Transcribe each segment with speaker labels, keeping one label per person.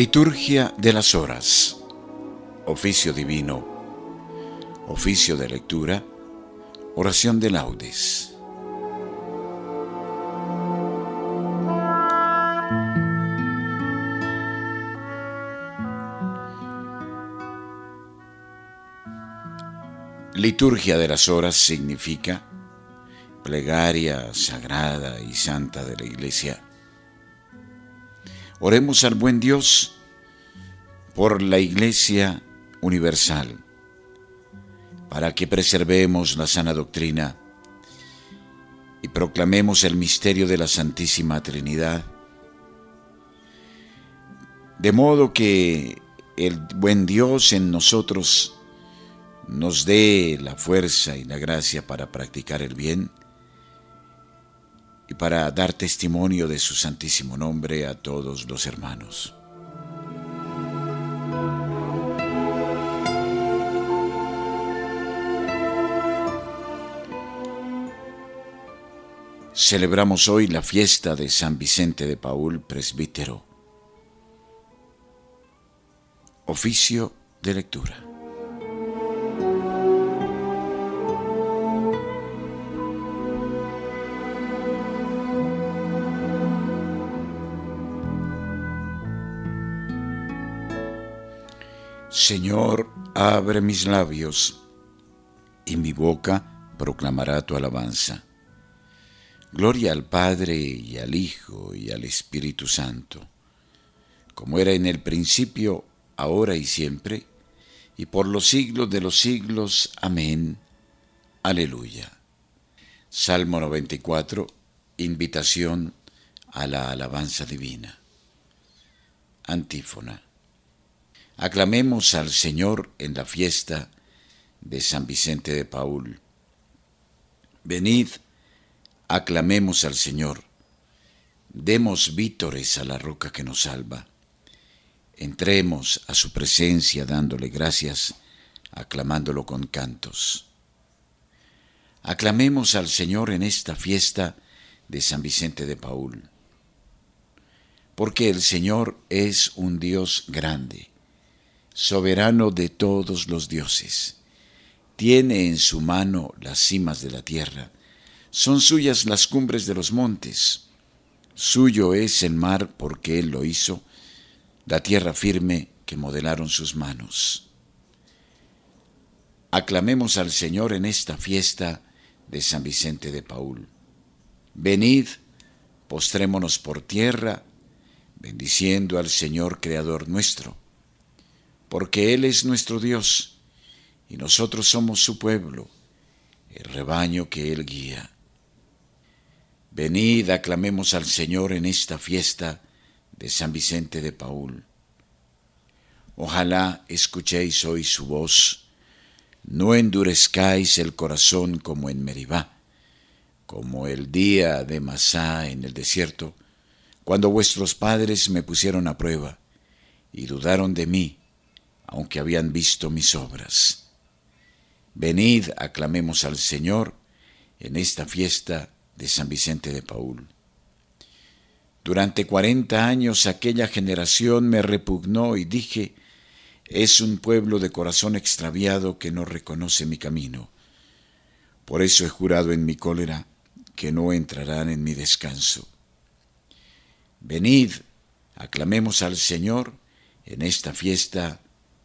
Speaker 1: Liturgia de las Horas. Oficio Divino. Oficio de lectura. Oración de laudes. Liturgia de las Horas significa plegaria sagrada y santa de la Iglesia Oremos al buen Dios por la Iglesia Universal, para que preservemos la sana doctrina y proclamemos el misterio de la Santísima Trinidad, de modo que el buen Dios en nosotros nos dé la fuerza y la gracia para practicar el bien y para dar testimonio de su santísimo nombre a todos los hermanos. Celebramos hoy la fiesta de San Vicente de Paul, presbítero. Oficio de lectura. Señor, abre mis labios, y mi boca proclamará tu alabanza. Gloria al Padre y al Hijo y al Espíritu Santo, como era en el principio, ahora y siempre, y por los siglos de los siglos. Amén. Aleluya. Salmo 94. Invitación a la alabanza divina. Antífona. Aclamemos al Señor en la fiesta de San Vicente de Paul. Venid, aclamemos al Señor, demos vítores a la roca que nos salva. Entremos a su presencia dándole gracias, aclamándolo con cantos. Aclamemos al Señor en esta fiesta de San Vicente de Paul, porque el Señor es un Dios grande soberano de todos los dioses. Tiene en su mano las cimas de la tierra, son suyas las cumbres de los montes. Suyo es el mar porque Él lo hizo, la tierra firme que modelaron sus manos. Aclamemos al Señor en esta fiesta de San Vicente de Paul. Venid, postrémonos por tierra, bendiciendo al Señor Creador nuestro porque Él es nuestro Dios y nosotros somos su pueblo, el rebaño que Él guía. Venid, aclamemos al Señor en esta fiesta de San Vicente de Paul. Ojalá escuchéis hoy su voz, no endurezcáis el corazón como en Meribá, como el día de Masá en el desierto, cuando vuestros padres me pusieron a prueba y dudaron de mí aunque habían visto mis obras. Venid, aclamemos al Señor en esta fiesta de San Vicente de Paul. Durante cuarenta años aquella generación me repugnó y dije, es un pueblo de corazón extraviado que no reconoce mi camino. Por eso he jurado en mi cólera que no entrarán en mi descanso. Venid, aclamemos al Señor en esta fiesta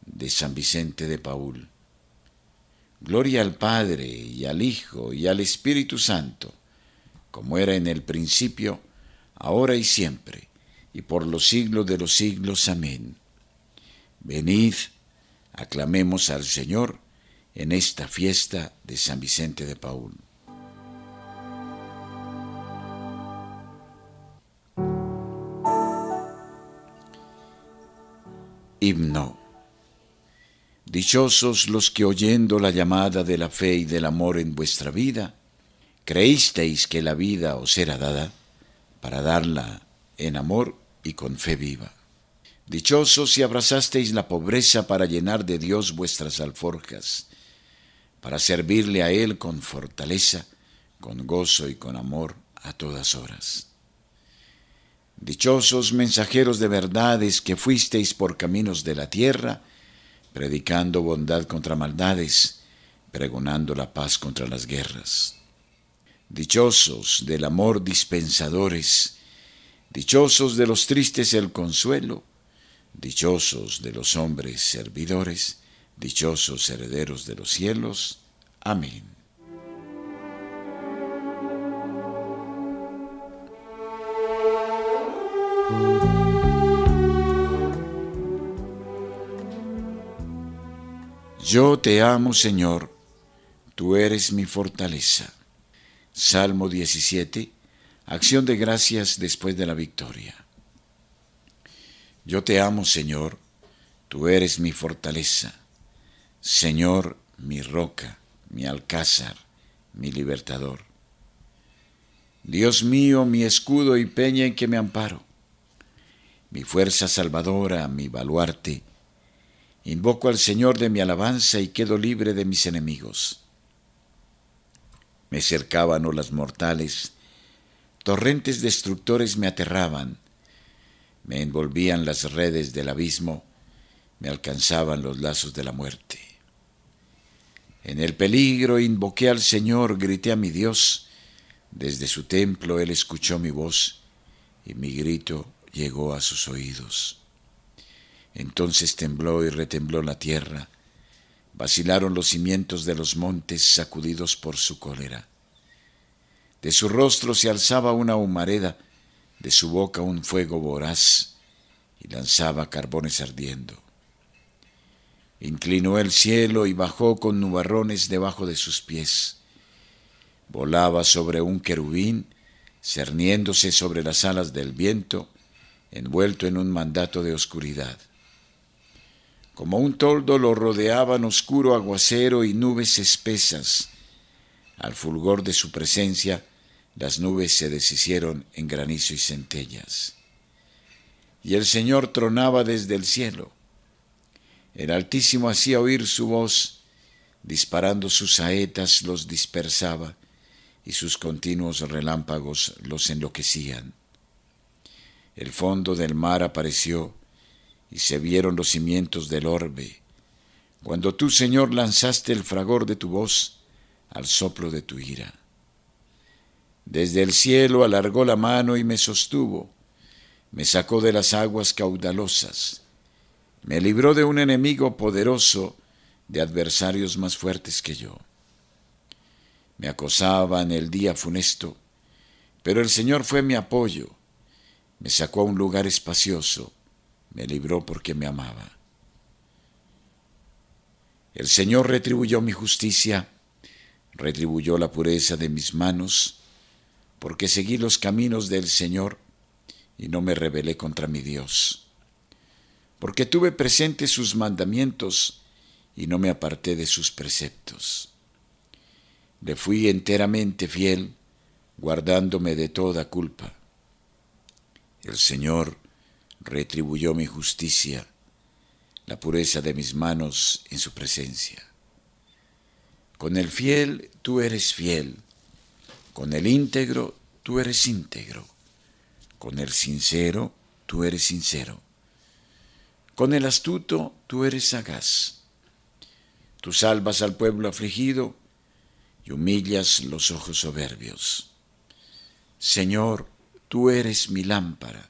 Speaker 1: de San Vicente de Paul. Gloria al Padre y al Hijo y al Espíritu Santo, como era en el principio, ahora y siempre, y por los siglos de los siglos. Amén. Venid, aclamemos al Señor en esta fiesta de San Vicente de Paul. Himno Dichosos los que oyendo la llamada de la fe y del amor en vuestra vida, creísteis que la vida os era dada para darla en amor y con fe viva. Dichosos si abrazasteis la pobreza para llenar de Dios vuestras alforjas, para servirle a Él con fortaleza, con gozo y con amor a todas horas. Dichosos mensajeros de verdades que fuisteis por caminos de la tierra, predicando bondad contra maldades, pregonando la paz contra las guerras. Dichosos del amor dispensadores, dichosos de los tristes el consuelo, dichosos de los hombres servidores, dichosos herederos de los cielos. Amén. Yo te amo, Señor, tú eres mi fortaleza. Salmo 17, acción de gracias después de la victoria. Yo te amo, Señor, tú eres mi fortaleza. Señor, mi roca, mi alcázar, mi libertador. Dios mío, mi escudo y peña en que me amparo, mi fuerza salvadora, mi baluarte, Invoco al Señor de mi alabanza y quedo libre de mis enemigos. Me cercaban olas mortales, torrentes destructores me aterraban, me envolvían las redes del abismo, me alcanzaban los lazos de la muerte. En el peligro invoqué al Señor, grité a mi Dios, desde su templo Él escuchó mi voz y mi grito llegó a sus oídos. Entonces tembló y retembló la tierra, vacilaron los cimientos de los montes sacudidos por su cólera. De su rostro se alzaba una humareda, de su boca un fuego voraz, y lanzaba carbones ardiendo. Inclinó el cielo y bajó con nubarrones debajo de sus pies. Volaba sobre un querubín, cerniéndose sobre las alas del viento, envuelto en un mandato de oscuridad. Como un toldo lo rodeaban oscuro aguacero y nubes espesas. Al fulgor de su presencia, las nubes se deshicieron en granizo y centellas. Y el Señor tronaba desde el cielo. El Altísimo hacía oír su voz, disparando sus saetas los dispersaba, y sus continuos relámpagos los enloquecían. El fondo del mar apareció, y se vieron los cimientos del orbe, cuando tú, Señor, lanzaste el fragor de tu voz al soplo de tu ira. Desde el cielo alargó la mano y me sostuvo, me sacó de las aguas caudalosas, me libró de un enemigo poderoso, de adversarios más fuertes que yo. Me acosaban el día funesto, pero el Señor fue mi apoyo, me sacó a un lugar espacioso, me libró porque me amaba. El Señor retribuyó mi justicia, retribuyó la pureza de mis manos, porque seguí los caminos del Señor y no me rebelé contra mi Dios. Porque tuve presente sus mandamientos y no me aparté de sus preceptos. Le fui enteramente fiel, guardándome de toda culpa. El Señor retribuyó mi justicia, la pureza de mis manos en su presencia. Con el fiel tú eres fiel, con el íntegro tú eres íntegro, con el sincero tú eres sincero, con el astuto tú eres sagaz. Tú salvas al pueblo afligido y humillas los ojos soberbios. Señor, tú eres mi lámpara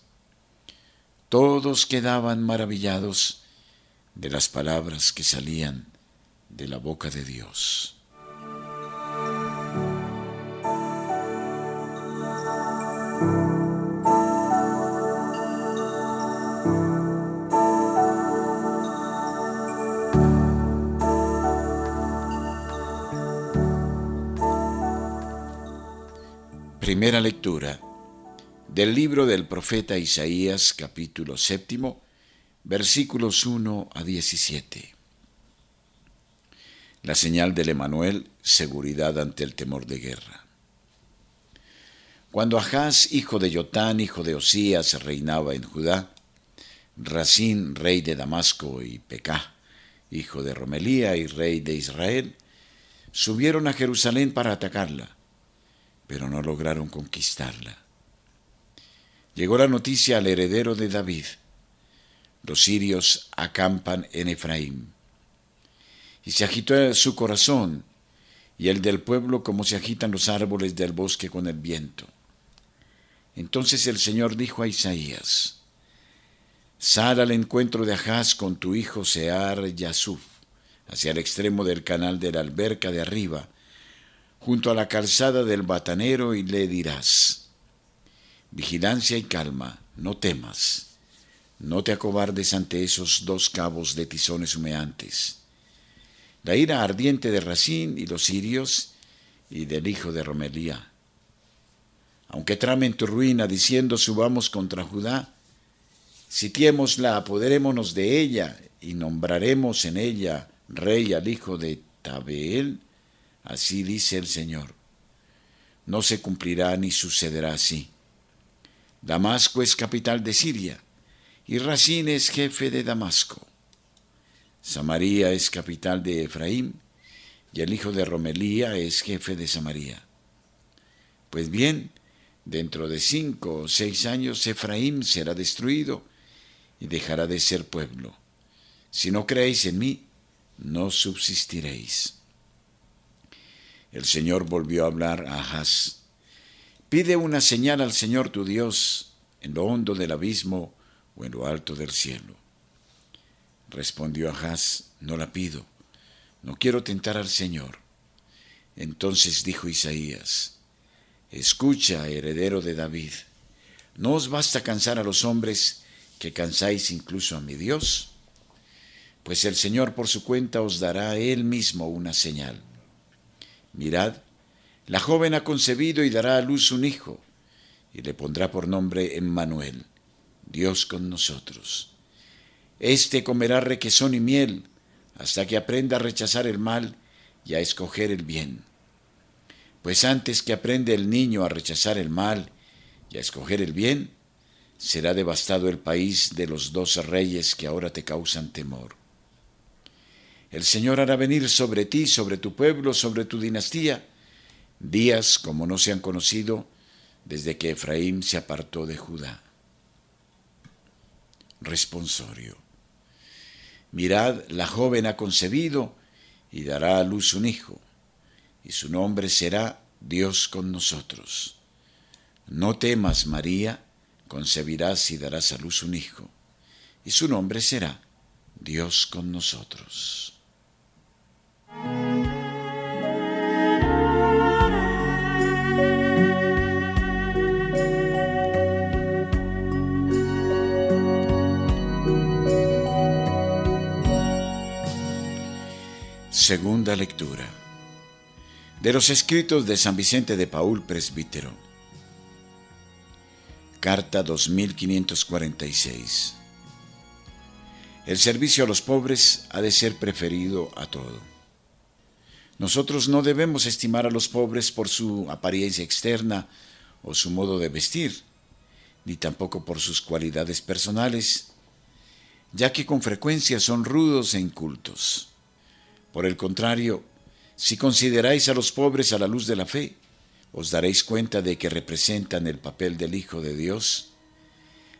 Speaker 1: Todos quedaban maravillados de las palabras que salían de la boca de Dios. Primera lectura del libro del profeta Isaías capítulo séptimo, versículos 1 a 17. La señal del Emanuel, seguridad ante el temor de guerra. Cuando Ahaz, hijo de Yotán, hijo de Osías, reinaba en Judá, Racín, rey de Damasco, y Pecá, hijo de Romelía y rey de Israel, subieron a Jerusalén para atacarla, pero no lograron conquistarla. Llegó la noticia al heredero de David. Los sirios acampan en Efraín. Y se agitó su corazón y el del pueblo como se agitan los árboles del bosque con el viento. Entonces el Señor dijo a Isaías, Sal al encuentro de Ahaz con tu hijo Sear Yasuf, hacia el extremo del canal de la alberca de arriba, junto a la calzada del batanero, y le dirás, Vigilancia y calma, no temas, no te acobardes ante esos dos cabos de tizones humeantes. La ira ardiente de Racín y los sirios y del hijo de Romelía. Aunque tramen tu ruina diciendo subamos contra Judá, Sitiémosla, apoderémonos de ella y nombraremos en ella rey al hijo de Tabeel. Así dice el Señor. No se cumplirá ni sucederá así. Damasco es capital de Siria y Racín es jefe de Damasco. Samaria es capital de Efraín y el hijo de Romelía es jefe de Samaria. Pues bien, dentro de cinco o seis años Efraín será destruido y dejará de ser pueblo. Si no creéis en mí, no subsistiréis. El Señor volvió a hablar a Ahaz. Pide una señal al Señor tu Dios en lo hondo del abismo o en lo alto del cielo. Respondió Ahaz, no la pido, no quiero tentar al Señor. Entonces dijo Isaías, Escucha, heredero de David, ¿no os basta cansar a los hombres que cansáis incluso a mi Dios? Pues el Señor por su cuenta os dará Él mismo una señal. Mirad, la joven ha concebido y dará a luz un hijo, y le pondrá por nombre Emmanuel, Dios con nosotros. Este comerá requesón y miel, hasta que aprenda a rechazar el mal y a escoger el bien. Pues antes que aprende el niño a rechazar el mal y a escoger el bien, será devastado el país de los dos reyes que ahora te causan temor. El Señor hará venir sobre ti, sobre tu pueblo, sobre tu dinastía, días como no se han conocido desde que Efraín se apartó de Judá. Responsorio. Mirad, la joven ha concebido y dará a luz un hijo, y su nombre será Dios con nosotros. No temas, María, concebirás y darás a luz un hijo, y su nombre será Dios con nosotros. Segunda lectura de los escritos de San Vicente de Paul, presbítero Carta 2546. El servicio a los pobres ha de ser preferido a todo. Nosotros no debemos estimar a los pobres por su apariencia externa o su modo de vestir, ni tampoco por sus cualidades personales, ya que con frecuencia son rudos e incultos. Por el contrario, si consideráis a los pobres a la luz de la fe, os daréis cuenta de que representan el papel del Hijo de Dios,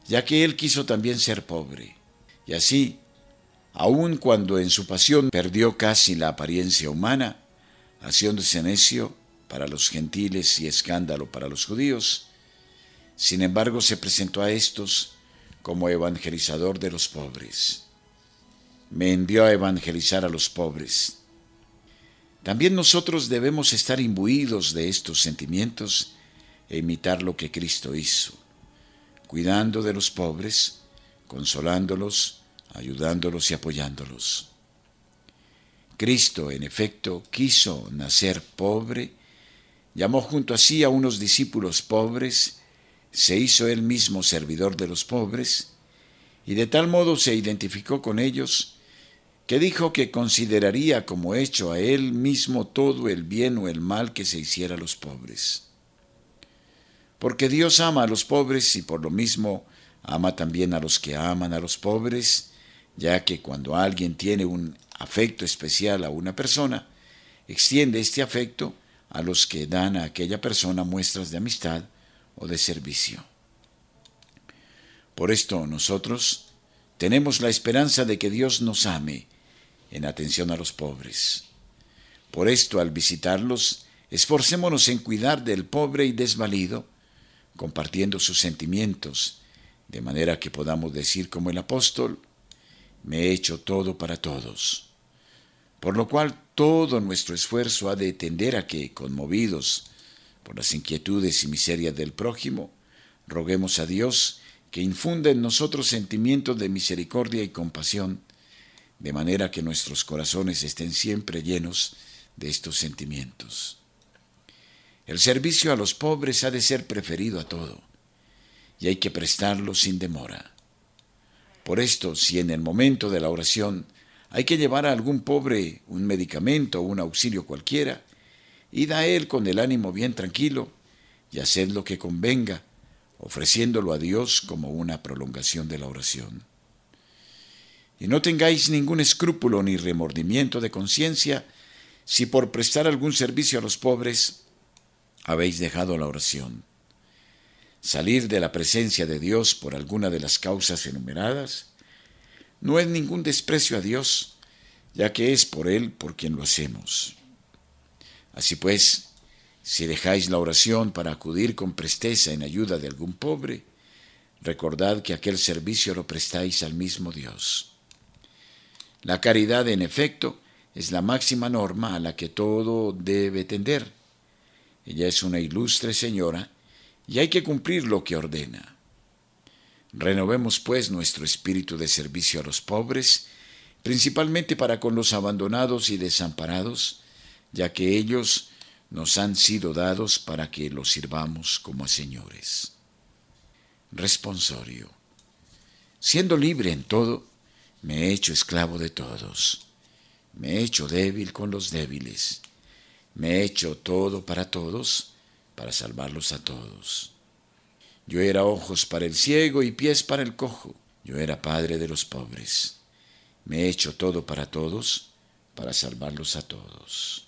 Speaker 1: ya que Él quiso también ser pobre, y así, aun cuando en su pasión perdió casi la apariencia humana, haciéndose necio para los gentiles y escándalo para los judíos, sin embargo se presentó a estos como evangelizador de los pobres. Me envió a evangelizar a los pobres, también nosotros debemos estar imbuidos de estos sentimientos e imitar lo que Cristo hizo, cuidando de los pobres, consolándolos, ayudándolos y apoyándolos. Cristo, en efecto, quiso nacer pobre, llamó junto a sí a unos discípulos pobres se hizo él mismo servidor de los pobres, y de tal modo se identificó con ellos, que dijo que consideraría como hecho a él mismo todo el bien o el mal que se hiciera a los pobres. Porque Dios ama a los pobres y por lo mismo ama también a los que aman a los pobres, ya que cuando alguien tiene un afecto especial a una persona, extiende este afecto a los que dan a aquella persona muestras de amistad o de servicio. Por esto nosotros tenemos la esperanza de que Dios nos ame en atención a los pobres. Por esto, al visitarlos, esforcémonos en cuidar del pobre y desvalido, compartiendo sus sentimientos, de manera que podamos decir como el apóstol, me he hecho todo para todos. Por lo cual todo nuestro esfuerzo ha de tender a que, conmovidos por las inquietudes y miserias del prójimo, roguemos a Dios que infunda en nosotros sentimientos de misericordia y compasión, de manera que nuestros corazones estén siempre llenos de estos sentimientos. El servicio a los pobres ha de ser preferido a todo, y hay que prestarlo sin demora. Por esto, si en el momento de la oración hay que llevar a algún pobre un medicamento o un auxilio cualquiera, id a él con el ánimo bien tranquilo y haced lo que convenga, ofreciéndolo a Dios como una prolongación de la oración y no tengáis ningún escrúpulo ni remordimiento de conciencia si por prestar algún servicio a los pobres habéis dejado la oración. Salir de la presencia de Dios por alguna de las causas enumeradas no es ningún desprecio a Dios, ya que es por Él por quien lo hacemos. Así pues, si dejáis la oración para acudir con presteza en ayuda de algún pobre, recordad que aquel servicio lo prestáis al mismo Dios. La caridad, en efecto, es la máxima norma a la que todo debe tender. Ella es una ilustre señora y hay que cumplir lo que ordena. Renovemos pues nuestro espíritu de servicio a los pobres, principalmente para con los abandonados y desamparados, ya que ellos nos han sido dados para que los sirvamos como a señores. Responsorio. Siendo libre en todo, me he hecho esclavo de todos. Me he hecho débil con los débiles. Me he hecho todo para todos, para salvarlos a todos. Yo era ojos para el ciego y pies para el cojo. Yo era padre de los pobres. Me he hecho todo para todos, para salvarlos a todos.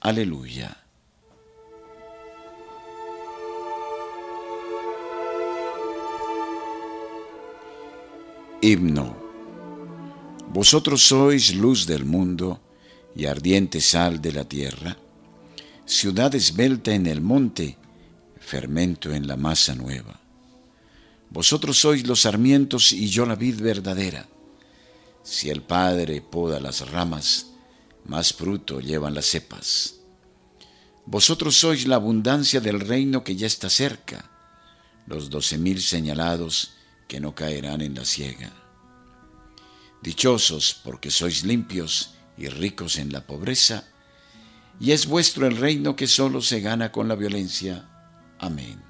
Speaker 1: Aleluya. Himno. Vosotros sois luz del mundo y ardiente sal de la tierra, ciudad esbelta en el monte, fermento en la masa nueva. Vosotros sois los sarmientos y yo la vid verdadera. Si el Padre poda las ramas, más fruto llevan las cepas. Vosotros sois la abundancia del reino que ya está cerca, los doce mil señalados que no caerán en la ciega. Dichosos porque sois limpios y ricos en la pobreza, y es vuestro el reino que solo se gana con la violencia. Amén.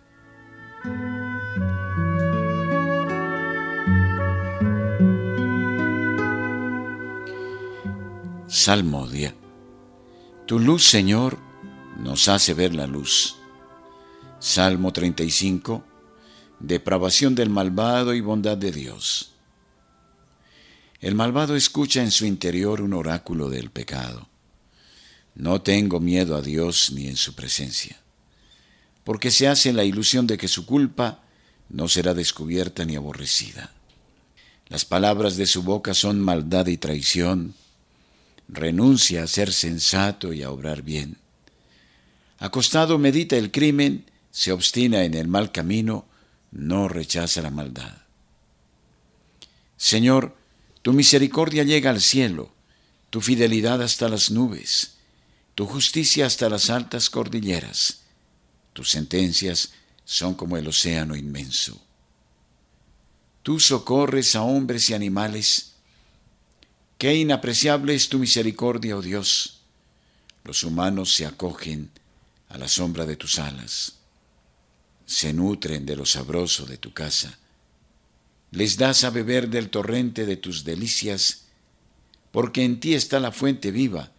Speaker 1: Salmodia. Tu luz, Señor, nos hace ver la luz. Salmo 35. Depravación del malvado y bondad de Dios. El malvado escucha en su interior un oráculo del pecado. No tengo miedo a Dios ni en su presencia, porque se hace la ilusión de que su culpa no será descubierta ni aborrecida. Las palabras de su boca son maldad y traición. Renuncia a ser sensato y a obrar bien. Acostado medita el crimen, se obstina en el mal camino, no rechaza la maldad. Señor, tu misericordia llega al cielo, tu fidelidad hasta las nubes, tu justicia hasta las altas cordilleras. Tus sentencias son como el océano inmenso. Tú socorres a hombres y animales. Qué inapreciable es tu misericordia, oh Dios. Los humanos se acogen a la sombra de tus alas, se nutren de lo sabroso de tu casa. Les das a beber del torrente de tus delicias, porque en ti está la fuente viva,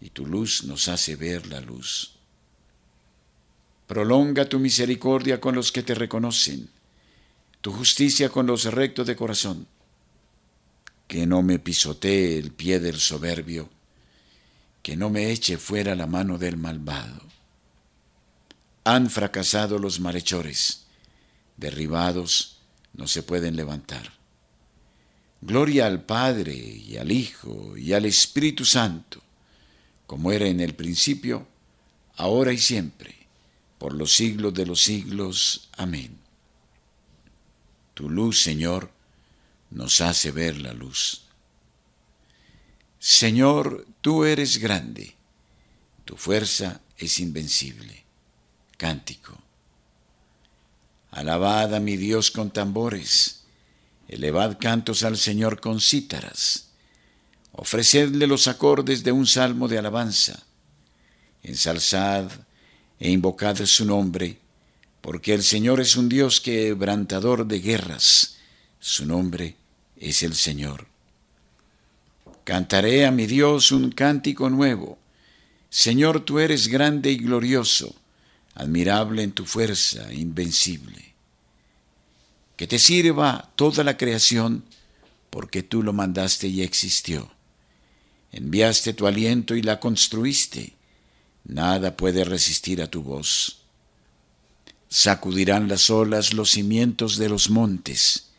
Speaker 1: y tu luz nos hace ver la luz. Prolonga tu misericordia con los que te reconocen, tu justicia con los rectos de corazón. Que no me pisotee el pie del soberbio, que no me eche fuera la mano del malvado. Han fracasado los malhechores, derribados no se pueden levantar. Gloria al Padre y al Hijo y al Espíritu Santo, como era en el principio, ahora y siempre por los siglos de los siglos. Amén. Tu luz, Señor, nos hace ver la luz. Señor, tú eres grande, tu fuerza es invencible. Cántico. Alabad a mi Dios con tambores, elevad cantos al Señor con cítaras, ofrecedle los acordes de un salmo de alabanza, ensalzad e invocad su nombre, porque el Señor es un Dios quebrantador de guerras, su nombre es el Señor. Cantaré a mi Dios un cántico nuevo. Señor, tú eres grande y glorioso, admirable en tu fuerza, invencible. Que te sirva toda la creación, porque tú lo mandaste y existió. Enviaste tu aliento y la construiste Nada puede resistir a tu voz. Sacudirán las olas los cimientos de los montes.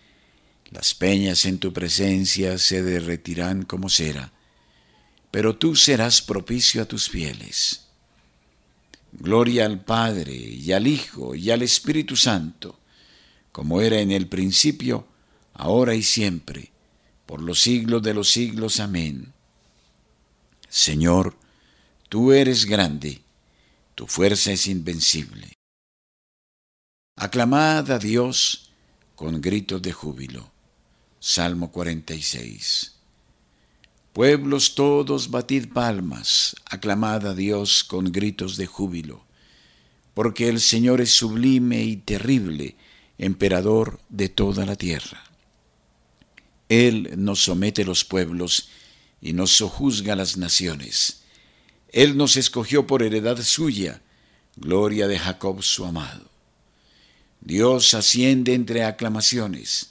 Speaker 1: Las peñas en tu presencia se derretirán como cera, pero tú serás propicio a tus fieles. Gloria al Padre y al Hijo y al Espíritu Santo, como era en el principio, ahora y siempre, por los siglos de los siglos. Amén. Señor, Tú eres grande, tu fuerza es invencible. Aclamad a Dios con gritos de júbilo. Salmo 46. Pueblos todos, batid palmas, aclamad a Dios con gritos de júbilo, porque el Señor es sublime y terrible, emperador de toda la tierra. Él nos somete los pueblos y nos sojuzga las naciones. Él nos escogió por heredad suya, gloria de Jacob su amado. Dios asciende entre aclamaciones,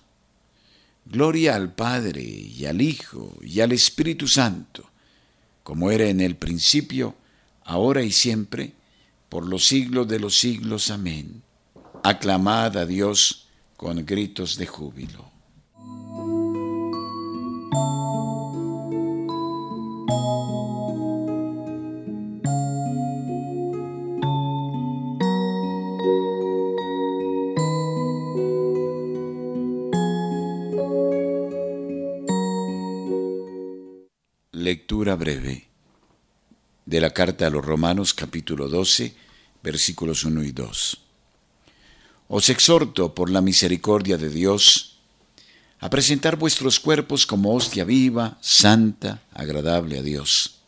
Speaker 1: Gloria al Padre, y al Hijo, y al Espíritu Santo, como era en el principio, ahora y siempre, por los siglos de los siglos. Amén. Aclamad a Dios con gritos de júbilo. Breve de la carta a los Romanos capítulo 12 versículos 1 y 2. Os exhorto por la misericordia de Dios a presentar vuestros cuerpos como hostia viva, santa, agradable a Dios.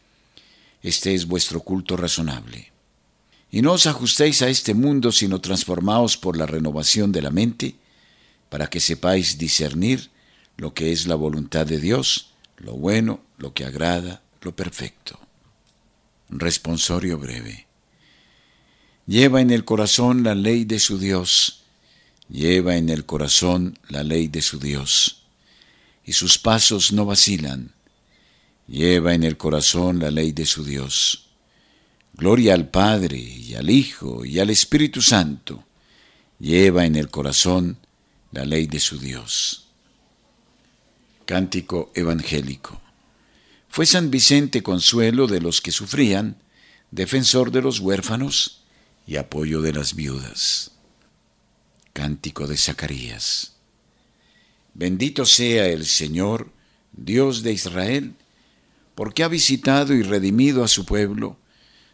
Speaker 1: Este es vuestro culto razonable. Y no os ajustéis a este mundo, sino transformaos por la renovación de la mente, para que sepáis discernir lo que es la voluntad de Dios, lo bueno, lo que agrada, lo perfecto. Responsorio breve. Lleva en el corazón la ley de su Dios, lleva en el corazón la ley de su Dios, y sus pasos no vacilan. Lleva en el corazón la ley de su Dios. Gloria al Padre y al Hijo y al Espíritu Santo. Lleva en el corazón la ley de su Dios. Cántico Evangélico. Fue San Vicente consuelo de los que sufrían, defensor de los huérfanos y apoyo de las viudas. Cántico de Zacarías. Bendito sea el Señor, Dios de Israel, porque ha visitado y redimido a su pueblo,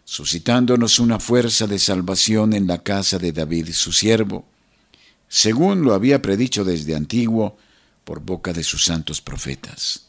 Speaker 1: suscitándonos una fuerza de salvación en la casa de David su siervo, según lo había predicho desde antiguo por boca de sus santos profetas.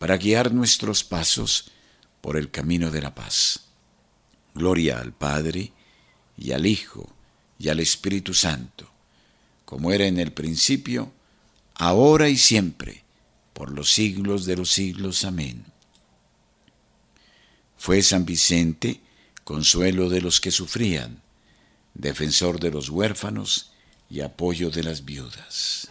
Speaker 1: para guiar nuestros pasos por el camino de la paz. Gloria al Padre y al Hijo, y al Espíritu Santo, como era en el principio, ahora y siempre, por los siglos de los siglos. Amén. Fue San Vicente consuelo de los que sufrían, defensor de los huérfanos y apoyo de las viudas.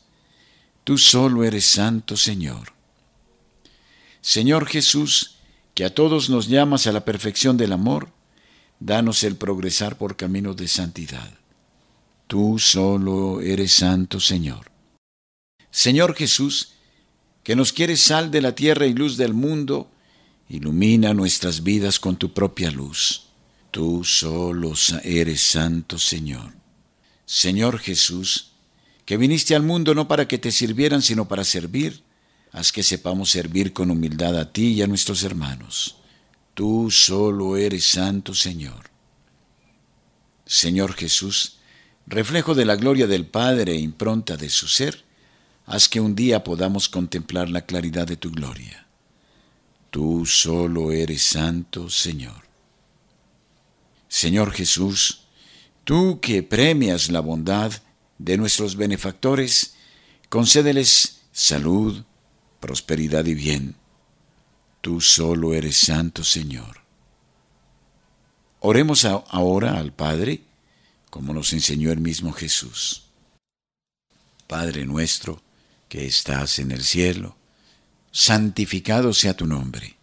Speaker 1: Tú solo eres santo, Señor. Señor Jesús, que a todos nos llamas a la perfección del amor, danos el progresar por caminos de santidad. Tú solo eres santo, Señor. Señor Jesús, que nos quieres sal de la tierra y luz del mundo, ilumina nuestras vidas con tu propia luz. Tú solo eres santo, Señor. Señor Jesús, que viniste al mundo no para que te sirvieran, sino para servir, haz que sepamos servir con humildad a ti y a nuestros hermanos. Tú solo eres santo, Señor. Señor Jesús, reflejo de la gloria del Padre e impronta de su ser, haz que un día podamos contemplar la claridad de tu gloria. Tú solo eres santo, Señor. Señor Jesús, tú que premias la bondad, de nuestros benefactores, concédeles salud, prosperidad y bien. Tú solo eres santo, Señor. Oremos ahora al Padre, como nos enseñó el mismo Jesús. Padre nuestro, que estás en el cielo, santificado sea tu nombre.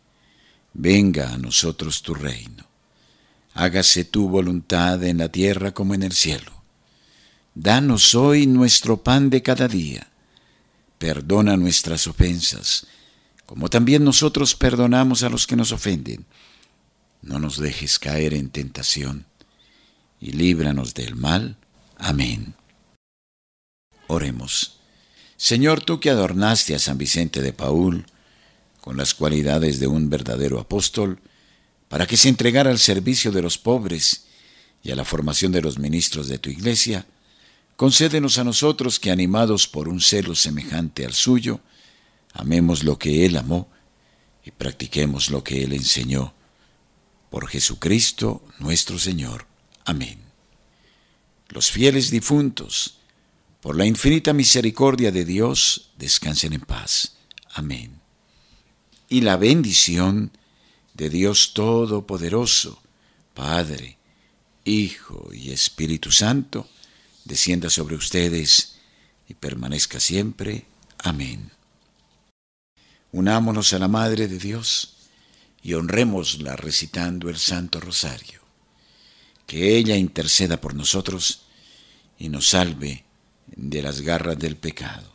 Speaker 1: Venga a nosotros tu reino. Hágase tu voluntad en la tierra como en el cielo. Danos hoy nuestro pan de cada día. Perdona nuestras ofensas, como también nosotros perdonamos a los que nos ofenden. No nos dejes caer en tentación, y líbranos del mal. Amén. Oremos. Señor, tú que adornaste a San Vicente de Paul con las cualidades de un verdadero apóstol, para que se entregara al servicio de los pobres y a la formación de los ministros de tu iglesia, concédenos a nosotros que, animados por un celo semejante al suyo, amemos lo que Él amó y practiquemos lo que Él enseñó. Por Jesucristo nuestro Señor. Amén. Los fieles difuntos, por la infinita misericordia de Dios, descansen en paz. Amén. Y la bendición de Dios Todopoderoso, Padre, Hijo y Espíritu Santo, descienda sobre ustedes y permanezca siempre. Amén. Unámonos a la Madre de Dios y honrémosla recitando el Santo Rosario. Que ella interceda por nosotros y nos salve de las garras del pecado.